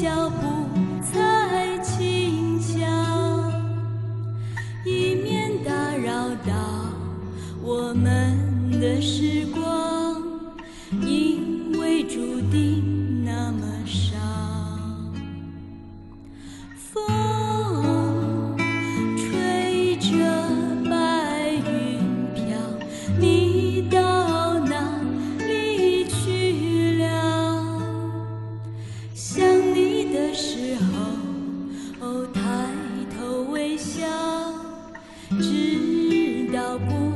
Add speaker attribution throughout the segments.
Speaker 1: 脚步才轻巧以免打扰到我们的时光。知道不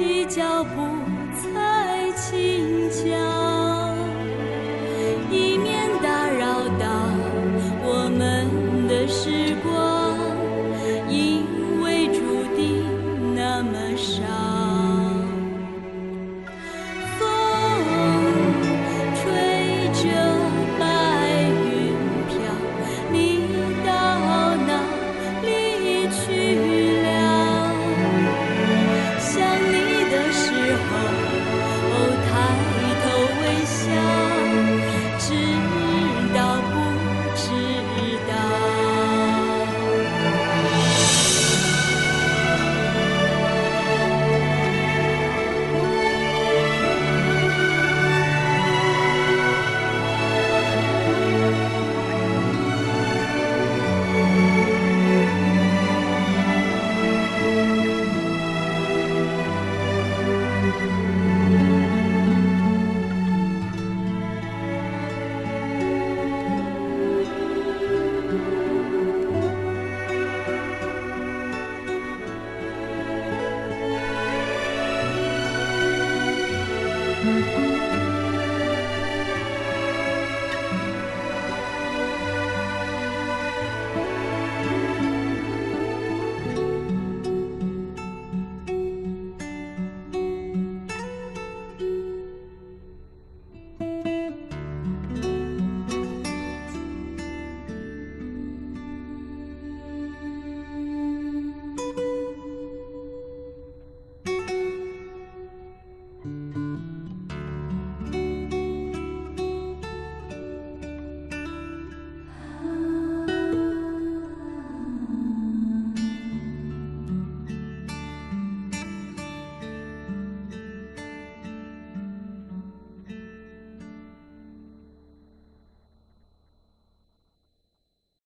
Speaker 1: 的脚
Speaker 2: 步